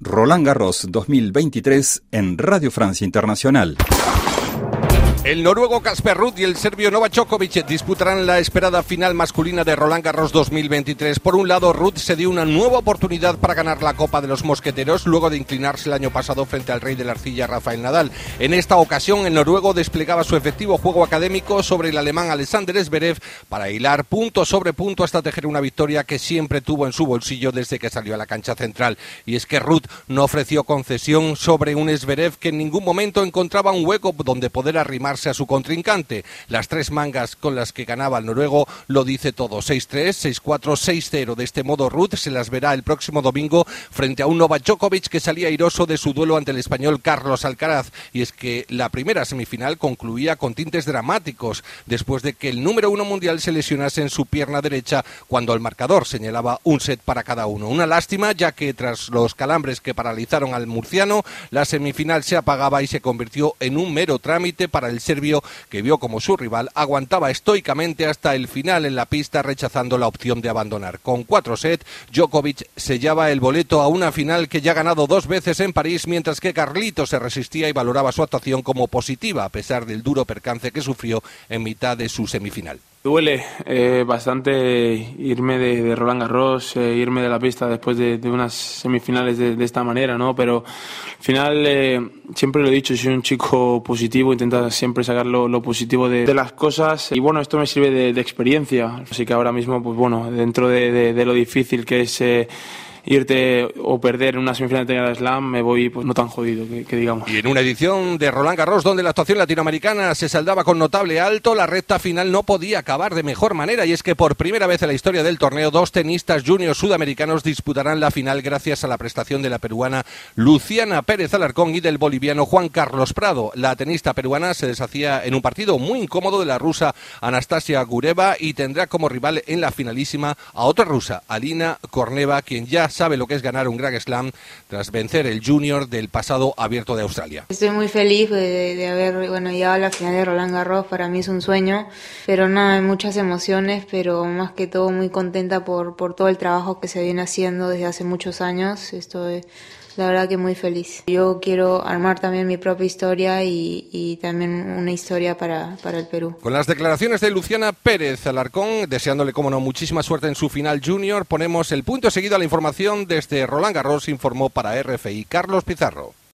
Roland Garros 2023 en Radio Francia Internacional. El noruego Kasper Ruud y el serbio Novak Djokovic disputarán la esperada final masculina de Roland Garros 2023. Por un lado, Ruud se dio una nueva oportunidad para ganar la Copa de los Mosqueteros luego de inclinarse el año pasado frente al rey de la arcilla Rafael Nadal. En esta ocasión, el noruego desplegaba su efectivo juego académico sobre el alemán Alexander Zverev para hilar punto sobre punto hasta tejer una victoria que siempre tuvo en su bolsillo desde que salió a la cancha central. Y es que Ruud no ofreció concesión sobre un Zverev que en ningún momento encontraba un hueco donde poder arrimar a su contrincante. Las tres mangas con las que ganaba el noruego lo dice todo. 6-3, 6-4, 6-0. De este modo, Ruth se las verá el próximo domingo frente a un Novak Djokovic que salía airoso de su duelo ante el español Carlos Alcaraz. Y es que la primera semifinal concluía con tintes dramáticos después de que el número uno mundial se lesionase en su pierna derecha cuando el marcador señalaba un set para cada uno. Una lástima ya que tras los calambres que paralizaron al murciano, la semifinal se apagaba y se convirtió en un mero trámite para el serbio, que vio como su rival aguantaba estoicamente hasta el final en la pista, rechazando la opción de abandonar. Con cuatro sets, Djokovic sellaba el boleto a una final que ya ha ganado dos veces en París, mientras que Carlito se resistía y valoraba su actuación como positiva, a pesar del duro percance que sufrió en mitad de su semifinal. Duele eh, bastante irme de, Roland Garros, eh, irme de la pista después de, unas semifinales de, esta manera, ¿no? Pero al final, eh, siempre lo he dicho, soy un chico positivo, intento siempre sacar lo, positivo de, las cosas y bueno, esto me sirve de, experiencia. Así que ahora mismo, pues bueno, dentro de, lo difícil que es irte o perder una semifinal de Slam, me voy pues no tan jodido, que, digamos. Y en una edición de Roland Garros, donde la actuación latinoamericana se saldaba con notable alto, la recta final no podía acabar de mejor manera, y es que por primera vez en la historia del torneo, dos tenistas juniors sudamericanos disputarán la final gracias a la prestación de la peruana Luciana Pérez Alarcón y del boliviano Juan Carlos Prado. La tenista peruana se deshacía en un partido muy incómodo de la rusa Anastasia Gureva y tendrá como rival en la finalísima a otra rusa, Alina Korneva, quien ya sabe lo que es ganar un Grand Slam tras vencer el Junior del pasado abierto de Australia. Estoy muy feliz de, haber bueno, llegado a la final de Roland Garros, para mí es un sueño, pero nada, hay muchas emociones, pero más que todo muy contenta por, por todo el trabajo que se viene haciendo desde hace muchos años. Estoy la verdad que muy feliz. Yo quiero armar también mi propia historia y, también una historia para, para, el Perú. Con las declaraciones de Luciana Pérez Alarcón, deseándole, como no, muchísima suerte en su final junior, ponemos el punto seguido a la desde Roland Garros, informó para RFI Carlos Pizarro.